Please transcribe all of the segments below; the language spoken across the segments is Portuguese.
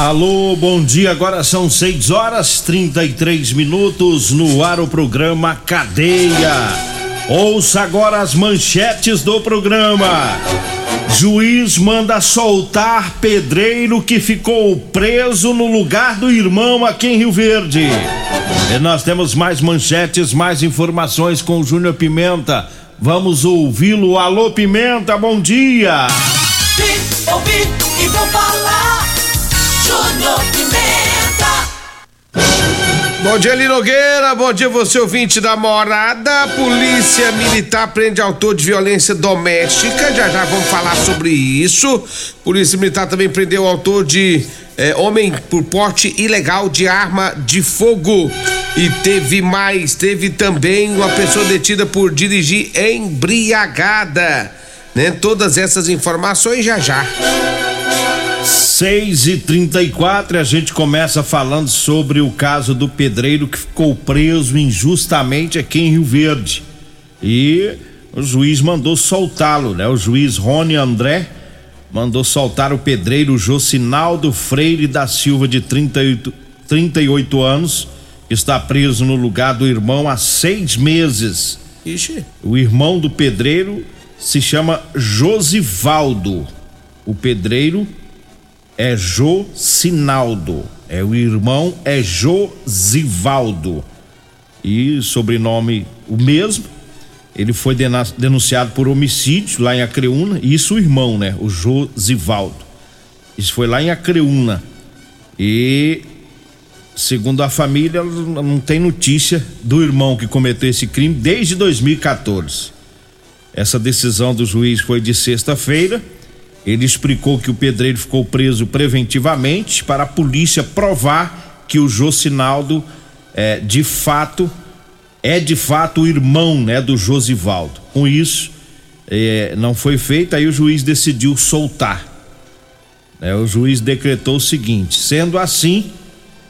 Alô, bom dia. Agora são 6 horas 33 minutos no ar o programa Cadeia. Ouça agora as manchetes do programa. Juiz manda soltar pedreiro que ficou preso no lugar do irmão aqui em Rio Verde. E nós temos mais manchetes, mais informações com o Júnior Pimenta. Vamos ouvi-lo. Alô, Pimenta, bom dia. Vim, ouvi e vou falar. Júnior Pimenta. Bom dia, Linogueira. Bom dia, você ouvinte da morada. Polícia Militar prende autor de violência doméstica. Já já vamos falar sobre isso. Polícia Militar também prendeu o autor de eh, homem por porte ilegal de arma de fogo. E teve mais, teve também uma pessoa detida por dirigir embriagada. Né? Todas essas informações já já. 6 e 34 a gente começa falando sobre o caso do pedreiro que ficou preso injustamente aqui em Rio Verde. E o juiz mandou soltá-lo, né? O juiz Rony André mandou soltar o pedreiro Jocinaldo Freire da Silva, de 38, 38 anos, que está preso no lugar do irmão há seis meses. Ixi. O irmão do pedreiro se chama Josivaldo. O pedreiro é Jocinaldo. É o irmão é Josivaldo. E sobrenome o mesmo. Ele foi denunciado por homicídio lá em Acreúna. E isso o irmão, né? O Josivaldo. Isso foi lá em Acreúna. E segundo a família, não tem notícia do irmão que cometeu esse crime desde 2014. Essa decisão do juiz foi de sexta-feira. Ele explicou que o pedreiro ficou preso preventivamente para a polícia provar que o Jocinaldo é de fato é de fato o irmão, né, do Josivaldo. Com isso, eh, não foi feito, aí o juiz decidiu soltar. né? o juiz decretou o seguinte: sendo assim,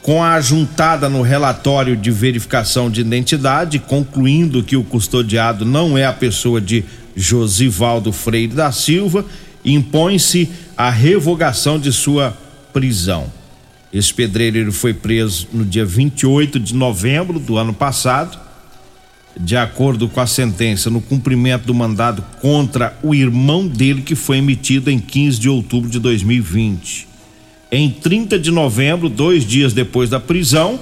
com a juntada no relatório de verificação de identidade, concluindo que o custodiado não é a pessoa de Josivaldo Freire da Silva, impõe-se a revogação de sua prisão. Esse pedreiro foi preso no dia 28 de novembro do ano passado, de acordo com a sentença, no cumprimento do mandado contra o irmão dele, que foi emitido em 15 de outubro de 2020. Em 30 de novembro, dois dias depois da prisão,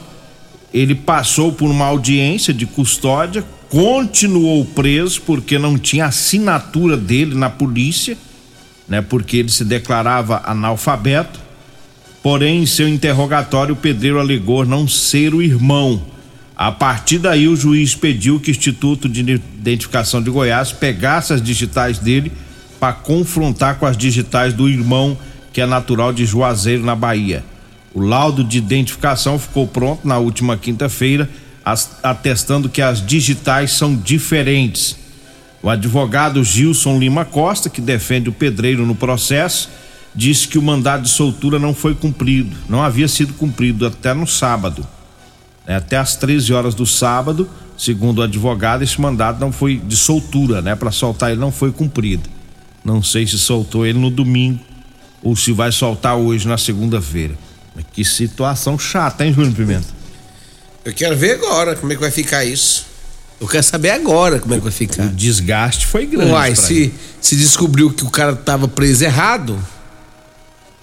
ele passou por uma audiência de custódia, continuou preso porque não tinha assinatura dele na polícia, né? Porque ele se declarava analfabeto. Porém, em seu interrogatório, o pedreiro alegou não ser o irmão. A partir daí, o juiz pediu que o Instituto de Identificação de Goiás pegasse as digitais dele para confrontar com as digitais do irmão, que é natural de Juazeiro, na Bahia. O laudo de identificação ficou pronto na última quinta-feira, atestando que as digitais são diferentes. O advogado Gilson Lima Costa, que defende o pedreiro no processo, disse que o mandado de soltura não foi cumprido, não havia sido cumprido até no sábado. né? Até às 13 horas do sábado, segundo o advogado, esse mandado não foi de soltura, né? Para soltar ele não foi cumprido. Não sei se soltou ele no domingo ou se vai soltar hoje na segunda-feira. Que situação chata, hein, Júnior Pimenta? Eu quero ver agora como é que vai ficar isso. Eu quero saber agora como é que vai ficar. O desgaste foi grande. Uai, se, se descobriu que o cara tava preso errado,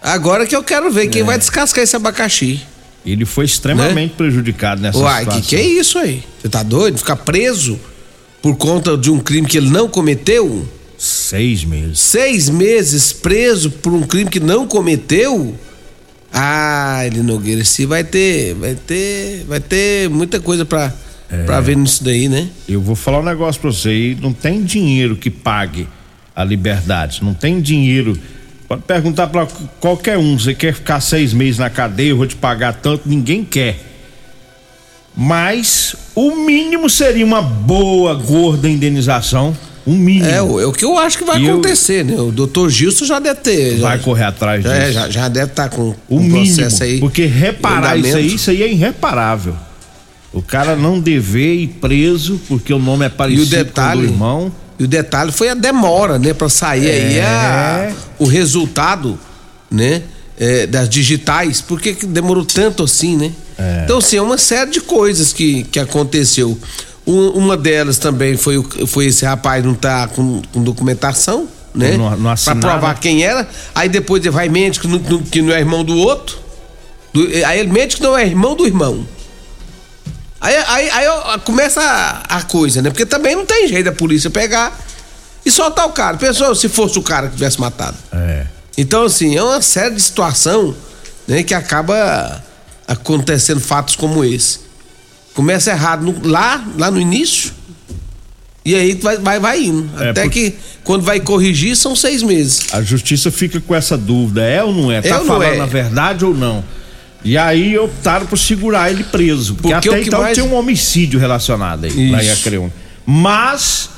agora que eu quero ver quem É. vai descascar esse abacaxi. Ele foi extremamente prejudicado nessa Uai, situação. que que é isso aí? Você tá doido? Ficar preso por conta de um crime que ele não cometeu? Seis meses. Seis meses preso por um crime que não cometeu? Ah, ele Nogueira, esse vai ter, vai ter, vai ter muita coisa pra, É. pra ver nisso daí, né? Eu vou falar um negócio pra você aí, não tem dinheiro que pague a liberdade, não tem dinheiro. Pode perguntar pra qualquer um, você quer ficar seis meses na cadeia, eu vou te pagar tanto, ninguém quer. Mas o mínimo seria uma boa, gorda indenização, um mínimo. É, o- é o que eu acho que vai E eu- acontecer, né? O doutor Gilson já deve ter. Vai já, correr atrás já, disso. é, já, já deve estar com o um mínimo, processo aí. porque reparar isso aí, isso aí é irreparável. O cara não dever ir preso porque o nome é E parecido o detalhe, com o do irmão. e o detalhe foi a demora, né, Pra sair aí a- É. o resultado, né, é, das digitais. Por que, que demorou tanto assim, né? É. Então, assim, é uma série de coisas que, que aconteceu. Um- uma delas também foi, o- foi esse rapaz não tá com, com documentação, né? Não- não pra provar quem era. Aí depois ele vai mente que não, não- que não é irmão do outro. Do- aí ele mente que não é irmão do irmão. Aí, aí, aí ó, começa a, a coisa, né? Porque também não tem jeito da polícia pegar e soltar o cara. Pensou se fosse o cara que tivesse matado. É. Então, assim, é uma série de situação né, que acaba acontecendo fatos como esse. Começa errado no- lá, lá no início, e aí vai, vai, vai indo. É, Até por- que quando vai corrigir são seis meses. A justiça fica com essa dúvida, é ou não é? Tá ou não falando é? a verdade ou não? E aí optaram por segurar ele preso. Porque, Porque até então mais- tinha um homicídio relacionado aí, lá em. Acreon. Mas,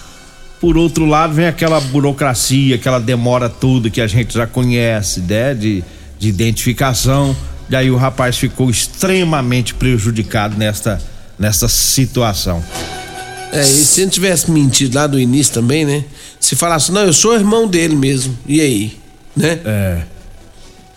por outro lado, vem aquela burocracia, aquela demora toda que a gente já conhece, né? De, de identificação. E aí o rapaz ficou extremamente prejudicado nesta, nesta situação. É, e se ele tivesse mentido lá do início também, né? Se falasse, não, eu sou irmão dele mesmo. E aí? Né? É.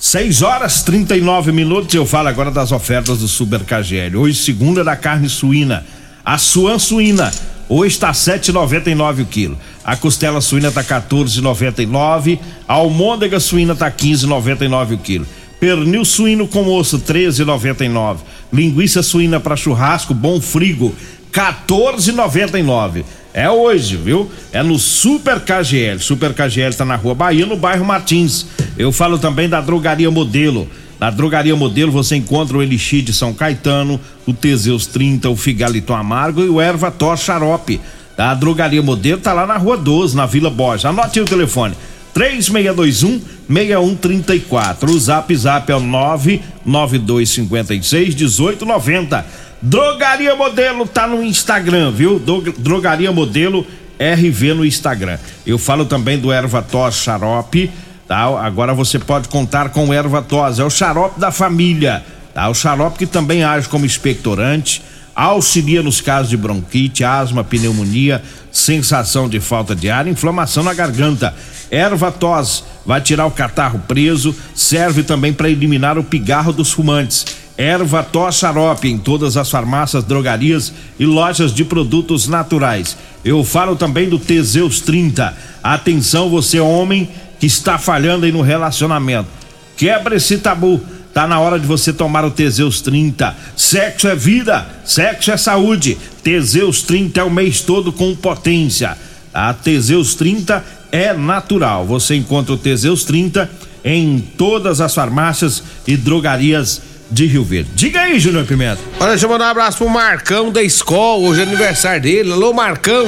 6 horas 39 minutos. Eu falo agora das ofertas do Super KGL. Hoje, segunda da carne suína. A suan suína. Hoje está 7,99 o quilo. A costela suína tá 14,99. A almôndega suína tá 15,99 o quilo. Pernil suíno com osso 13,99. Linguiça suína para churrasco bom frigo 14,99. É hoje, viu? É no Super KGL. Super KGL tá na Rua Bahia, no bairro Martins. Eu falo também da Drogaria Modelo. Na Drogaria Modelo você encontra o Elixir de São Caetano, o Teseus 30, o Figaliton Amargo e o Erva Tor Xarope. A Drogaria Modelo tá lá na Rua 12, na Vila Borges. Anote o telefone. 3621 6134. O Zap Zap é o 99256 1890. Drogaria Modelo tá no Instagram, viu? Dro- Drogaria Modelo RV no Instagram. Eu falo também do Erva Tos Xarope, tá? Agora você pode contar com Erva Tos, é o xarope da família, tá? O xarope que também age como expectorante, auxilia nos casos de bronquite, asma, pneumonia, sensação de falta de ar, inflamação na garganta. Erva tos vai tirar o catarro preso, serve também para eliminar o pigarro dos fumantes. Erva tos xarope em todas as farmácias, drogarias e lojas de produtos naturais. Eu falo também do Teseus 30. Atenção você homem que está falhando aí no relacionamento. Quebra esse tabu. Tá na hora de você tomar o Teseus 30. Sexo é vida, sexo é saúde. Teseus 30 é o mês todo com potência. A Teseus 30 é natural. Você encontra o Teseus 30 em todas as farmácias e drogarias de Rio Verde. Diga aí, Júnior Pimenta. Olha, deixa eu mandar um abraço pro Marcão da escola, hoje é aniversário dele. Alô, Marcão,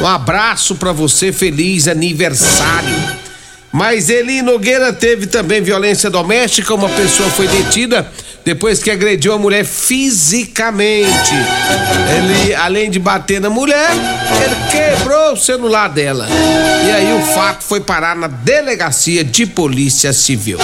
um abraço pra você, feliz aniversário. Mas Eli Nogueira teve também violência doméstica, uma pessoa foi detida depois que agrediu a mulher fisicamente. Ele, além de bater na mulher, ele quebrou o celular dela. E aí o fato foi parar na delegacia de polícia civil.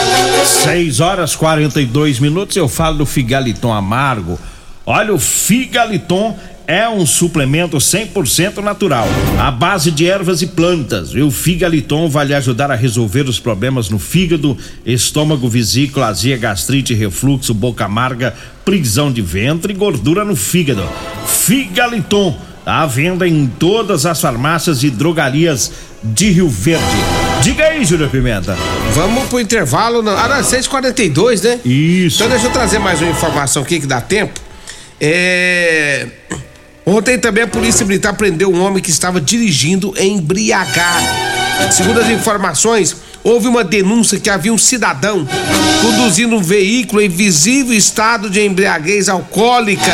6 horas 42 minutos. Eu falo do Figaliton Amargo. Olha, o Figaliton é um suplemento 100% natural, à base de ervas e plantas. E o Figaliton vai lhe ajudar a resolver os problemas no fígado, estômago, vesícula, azia, gastrite, refluxo, boca amarga, prisão de ventre e gordura no fígado. Figaliton, à venda em todas as farmácias e drogarias de Rio Verde. Diga aí, Júlio Pimenta. Vamos pro intervalo. Na... Ah, não, 6h42, né? Isso. Então deixa eu trazer mais uma informação aqui que dá tempo. É. Ontem também a Polícia Militar prendeu um homem que estava dirigindo embriagado. Segundo as informações, houve uma denúncia que havia um cidadão conduzindo um veículo em visível estado de embriaguez alcoólica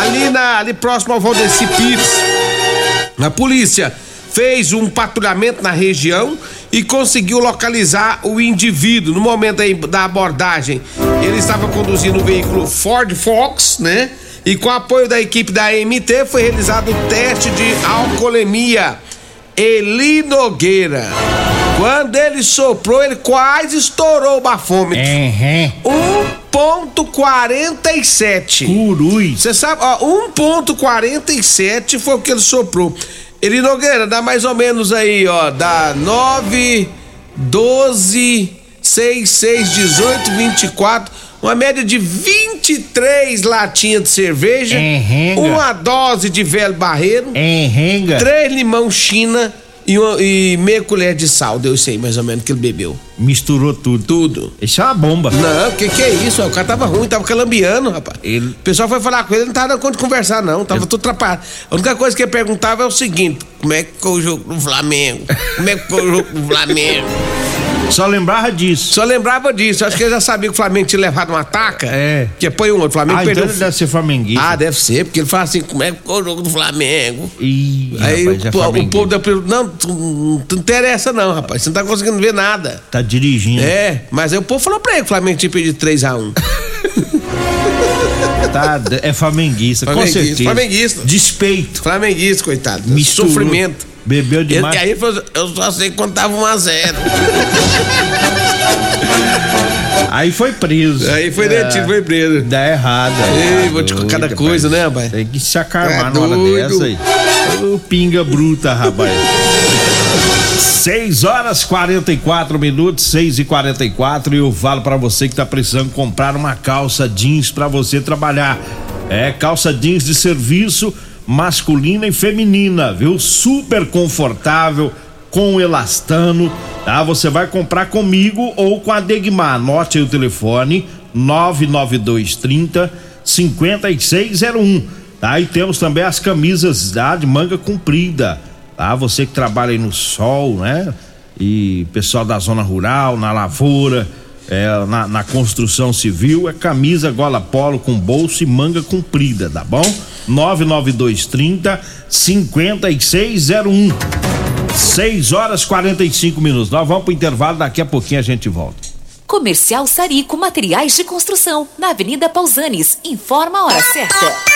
ali, na, ali próximo ao Valdeci Pires. A polícia fez um patrulhamento na região e conseguiu localizar o indivíduo. No momento da abordagem, ele estava conduzindo o veículo Ford Fox, né? E com apoio da equipe da MT foi realizado o teste de alcoolemia. Eli Nogueira. Quando ele soprou, ele quase estourou o bafômetro. Uhum. 1.47. Curui. Você sabe, ó, 1.47 foi o que ele soprou. Eli Nogueira, dá mais ou menos aí, ó, dá 9, 12, 6, 6, 18, 24, uma média de 23 latinhas de cerveja, Enrenga. uma dose de velho barreiro, Enrenga. três limão china e, uma- e meia colher de sal, deu isso aí mais ou menos que ele bebeu. Misturou tudo. Tudo. Isso é uma bomba. Não, que que é isso? O cara tava ruim, tava calambiando, rapaz. Ele- O pessoal foi falar com ele, ele não tava dando conta de conversar, não. Tava tudo atrapalhado. A única coisa que ele perguntava é o seguinte: como é que ficou o jogo do Flamengo? Como é que ficou o jogo do Flamengo? Só lembrava disso. Só lembrava disso. Acho que ele já sabia que o Flamengo tinha levado uma taca. É. Que põe um outro. O Flamengo Ah, perdeu. então ele deve ser flamenguista. Ah, deve ser, porque ele fala assim: como é que ficou o jogo do Flamengo? Ih, Aí rapaz, é o, po- o povo da pergunta: não, não interessa, não, rapaz. Você não tá conseguindo ver nada. Tá dirigindo. É, mas aí o povo falou pra ele que o Flamengo tinha perdido 3x1. Tá, é flamenguista, com Flamenguista, certeza. flamenguista. Despeito. Flamenguista, coitado. Misturou. Sofrimento. Bebeu Ele, demais. aí ele falou, eu só sei quando tava 1x0. Aí foi preso. Aí foi É, detido, foi preso. Dá errado. Ei, Tá vou te doido, cada coisa, né, rapaz? Tem que se acalmar É na hora dessa aí. Ô, pinga bruta, rapaz. 6 horas 44 minutos, 6 e 44 e eu falo pra você que tá precisando comprar uma calça jeans pra você trabalhar. É calça jeans de serviço masculina e feminina, viu? Super confortável, com elastano, tá? Você vai comprar comigo ou com a Degmar. Anote aí o telefone 99230 5601, tá? E temos também as camisas tá? de manga comprida, tá? Você que trabalha aí no sol, né? E pessoal da zona rural, na lavoura, é, na, na construção civil, é camisa gola polo com bolso e manga comprida, tá bom? 99230 5601. 6 horas 45 minutos. Nós vamos pro intervalo, daqui a pouquinho a gente volta. Comercial Sarico Materiais de Construção, na Avenida Pausanes. Informa a hora certa.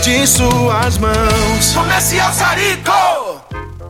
de suas mãos. Comercial Sarico.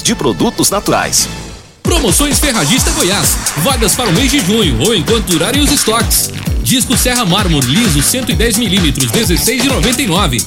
de produtos naturais. Promoções Ferragista Goiás. Vagas para o mês de junho ou enquanto durarem os estoques. Disco Serra Mármore liso 110 milímetros 16,99.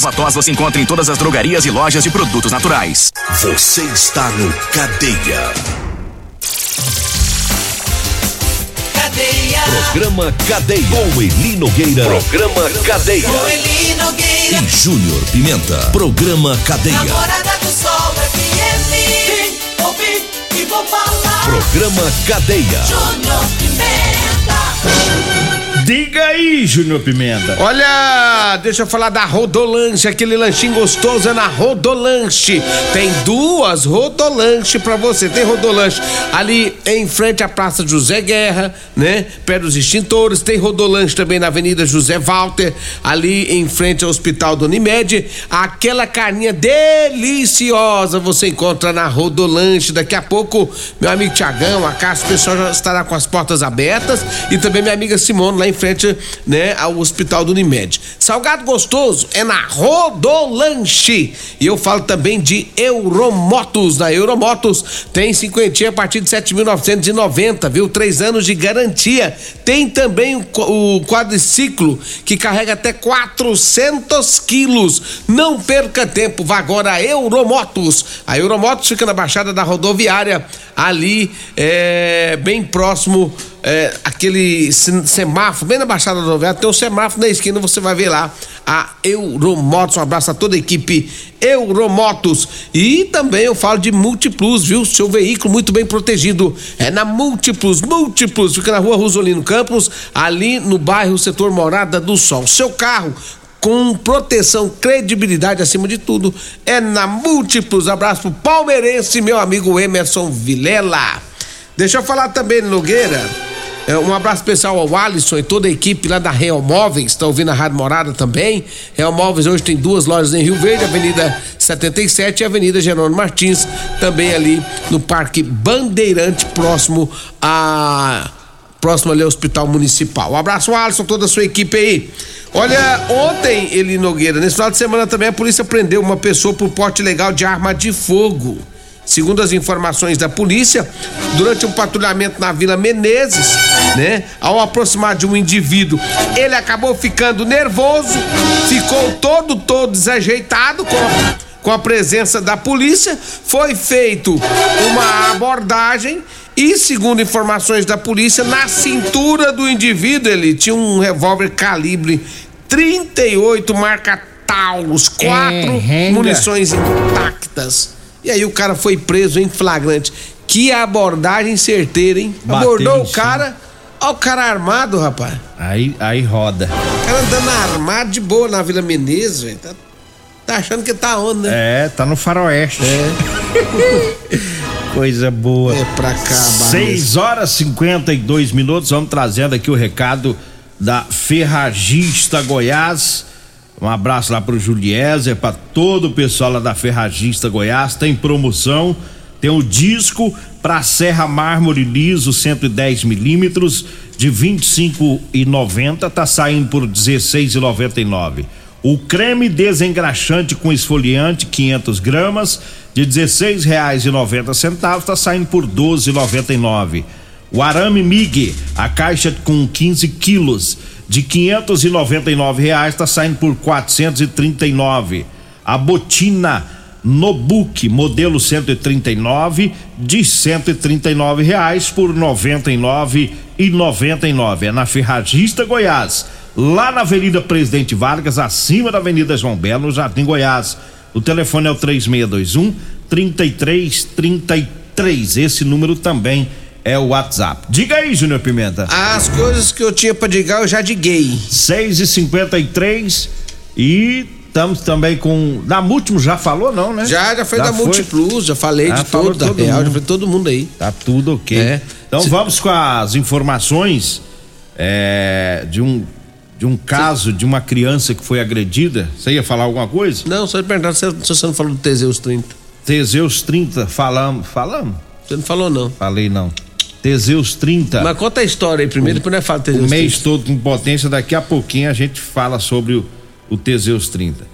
Erva tos você encontra em todas as drogarias e lojas de produtos naturais. Você está no Cadeia. Cadeia. Programa Cadeia. Com Eli Nogueira. Programa Cadeia. Com Eli Nogueira. E Júnior Pimenta. Programa Cadeia. Namorada do Sol FM. Vim, ouvi e vou falar. Programa Cadeia. Júnior Pimenta. Diga aí, Júnior Pimenta. Olha, deixa eu falar da Rodolanche, aquele lanchinho gostoso é na Rodolanche. Tem duas Rodolanche pra você. Tem Rodolanche ali em frente à Praça José Guerra, né? Perto dos extintores. Tem Rodolanche também na Avenida José Walter, ali em frente ao Hospital do Unimed. Aquela carninha deliciosa você encontra na Rodolanche. Daqui a pouco, meu amigo Tiagão, a casa, o pessoal já estará com as portas abertas. E também minha amiga Simone lá em frente, né, ao Hospital do Unimed. Salgado gostoso é na Rodolanche. E eu falo também de Euromotos. Na Euromotos tem cinquentinha a partir de 7.990, viu? Três anos de garantia. Tem também o, quadriciclo que carrega até 400 quilos. Não perca tempo, vá agora a Euromotos. A Euromotos fica na Baixada da Rodoviária, ali é, bem próximo é, aquele semáforo, bem na Baixada da Rodoviária, tem um semáforo na esquina, você vai ver lá a Euromotos. Um abraço a toda a equipe Euromotos. E também eu falo de Multiplus, viu? Seu veículo muito bem protegido. É na Multiplus, Multiplus, fica na rua Rosolino Campos, ali no bairro Setor Morada do Sol. Seu carro com proteção, credibilidade acima de tudo, é na Múltiplos. Abraço pro palmeirense, meu amigo Emerson Vilela. Deixa eu falar também, Nogueira. É, um abraço especial ao Alisson e toda a equipe lá da Real Móveis, está ouvindo a Rádio Morada também. Real Móveis hoje tem duas lojas em Rio Verde, Avenida 77 e Avenida Jerônimo Martins, também ali no Parque Bandeirante, próximo a próximo ali ao Hospital Municipal. Um abraço, Alisson, toda a sua equipe aí. Olha, ontem, Eli Nogueira, nesse final de semana também a polícia prendeu uma pessoa por porte legal de arma de fogo. Segundo as informações da polícia, durante um patrulhamento na Vila Menezes, né, ao aproximar de um indivíduo, ele acabou ficando nervoso, ficou todo todo desajeitado com a, com a presença da polícia, foi feito uma abordagem e segundo informações da polícia, na cintura do indivíduo ele tinha um revólver calibre 38 marca Taurus, quatro É, munições intactas. E aí o cara foi preso em flagrante. Que abordagem certeira, hein? Bateu Abordou o cara, Ó o cara armado, rapaz. Aí, aí roda. O cara andando armado de boa na Vila Menezes, velho. Tá, tá achando que tá onde, né? É, tá no faroeste. É. Coisa boa. É pra cá, 6 horas e 52 minutos. Vamos trazendo aqui o recado da Ferragista Goiás. Um abraço lá pro Juliezer, para todo o pessoal lá da Ferragista Goiás. Tem promoção, tem o disco para Serra Mármore Liso 110 milímetros de 25,90 tá saindo por 16,99. O creme desengraxante com esfoliante 500 gramas de 16 reais e 90 centavos tá saindo por 12,99. O arame MIG, a caixa com 15 quilos de 599 reais tá saindo por 439. A botina Nobuque modelo 139 de 139 reais por 99 e 99 é na Ferragista Goiás. Lá na Avenida Presidente Vargas acima da Avenida João Belo no Jardim Goiás. O telefone é o 3621 3333 esse número também é o WhatsApp. Diga aí, Júnior Pimenta. As coisas que eu tinha pra digar, eu já diguei. 6 e 53 e estamos também com. Da Múltiplo já falou, não, né? Já, já foi da foi? Multiplus, já falei Já de todo, da todo Real, mundo. já falei todo mundo aí. Tá tudo ok. É. Então Se- vamos com as informações é, de um de um caso de uma criança que foi agredida. Você ia falar alguma coisa? Não, só perguntar se, se você não falou do Teseus 30. Teseus 30, falamos. Falamos? Você não falou, não. Falei não. Teseus 30. Mas conta a história aí primeiro, depois nós fala do Teseus o mês 30. todo com potência, daqui a pouquinho a gente fala sobre o, o Teseus 30.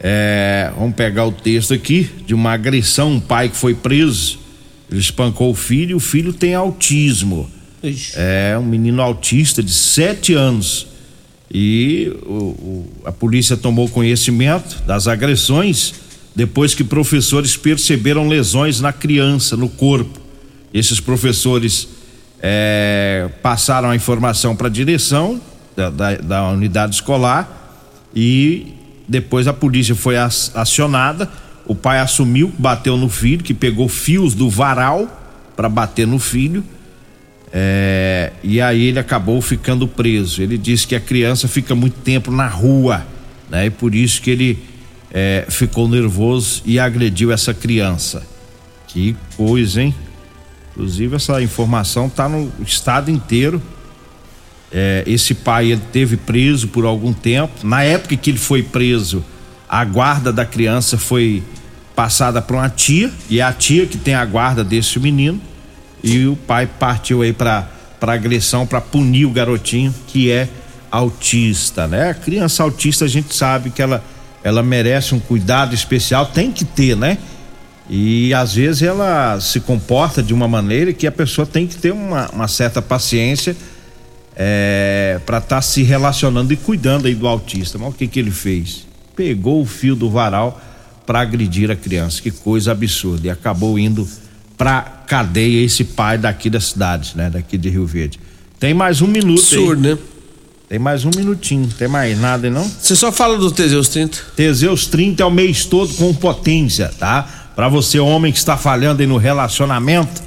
É, vamos pegar o texto aqui de uma agressão, um pai que foi preso, ele espancou o filho, e o filho tem autismo. É um menino autista de 7 anos. E o- o- a polícia tomou conhecimento das agressões depois que professores perceberam lesões na criança, no corpo. Esses professores é, passaram a informação para a direção da, da- da unidade escolar e depois a polícia foi acionada. O pai assumiu, bateu no filho, que pegou fios do varal para bater no filho. É, e aí ele acabou ficando preso. Ele disse que a criança fica muito tempo na rua, né? E por isso que ele é, ficou nervoso e agrediu essa criança. Que coisa, hein? Inclusive essa informação tá no estado inteiro. É, esse pai ele teve preso por algum tempo. Na época que ele foi preso, a guarda da criança foi passada para uma tia e é a tia que tem a guarda desse menino e o pai partiu aí para para agressão para punir o garotinho que é autista, né? A criança autista a gente sabe que ela ela merece um cuidado especial, tem que ter, né? E às vezes ela se comporta de uma maneira que a pessoa tem que ter uma, uma certa paciência é, para estar se relacionando e cuidando aí do autista. Mas o que que ele fez? Pegou o fio do varal para agredir a criança. Que coisa absurda. E acabou indo pra cadeia esse pai daqui da cidade, né? Daqui de Rio Verde. Tem mais um minuto Absurdo, aí. né? Tem mais um minutinho. Tem mais nada não? Você só fala do Teseus 30? Teseus 30 é o mês todo com potência, tá? Pra você, homem que está falhando aí no relacionamento,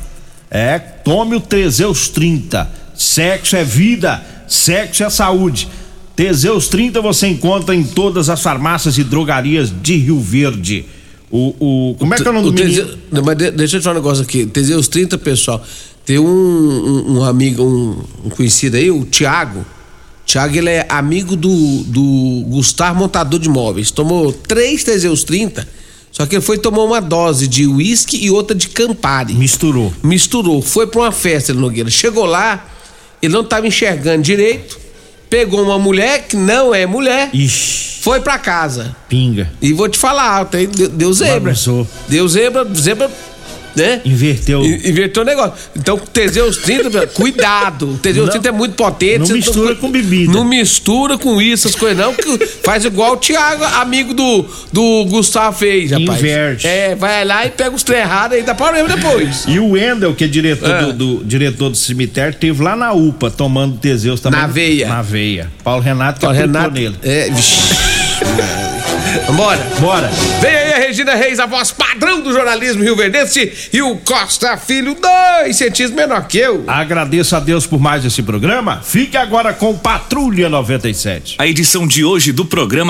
é, tome o Teseus 30. Sexo é vida, sexo é saúde. Teseus 30 você encontra em todas as farmácias e drogarias de Rio Verde. O, o como é que é o nome do menino? Teseus, não, mas de- deixa eu te falar um negócio aqui. Teseus 30, pessoal. Tem um, um, um amigo, um, um conhecido aí, o Thiago. Thiago, ele é amigo do, do Gustavo Montador de Móveis. Tomou três Teseus 30, só que ele foi tomar uma dose de uísque e outra de Campari. Misturou. Misturou. Foi pra uma festa, ele Nogueira. Chegou lá, ele não tava enxergando direito. Pegou uma mulher que não é mulher. Foi pra casa. Pinga. E vou te falar, deu zebra. Bagunçou. Deu zebra, zebra, né? Inverteu. I- Inverteu o negócio. Então, Teseus 30, meu, cuidado. O Teseus Não- 30 é muito potente. não mistura com bebida. Não mistura com isso, as coisas não, que faz igual o Thiago, amigo do, do Gustavo fez, rapaz. Inverte. É, vai lá e pega os trem errados aí, dá problema depois. E o Wendel, que é diretor, Ah. do, do- diretor do cemitério, teve lá na UPA tomando Teseus também. Na veia. Na veia. Paulo Renato Paulo aplicou Renato, nele. É, vixi. Vambora. Bora. Vem aí a Regina Reis, a voz padrão do jornalismo Rio Verdense e o Costa Filho, dois centímetros menor que eu. Agradeço a Deus por mais esse programa. Fique agora com Patrulha 97. A edição de hoje do programa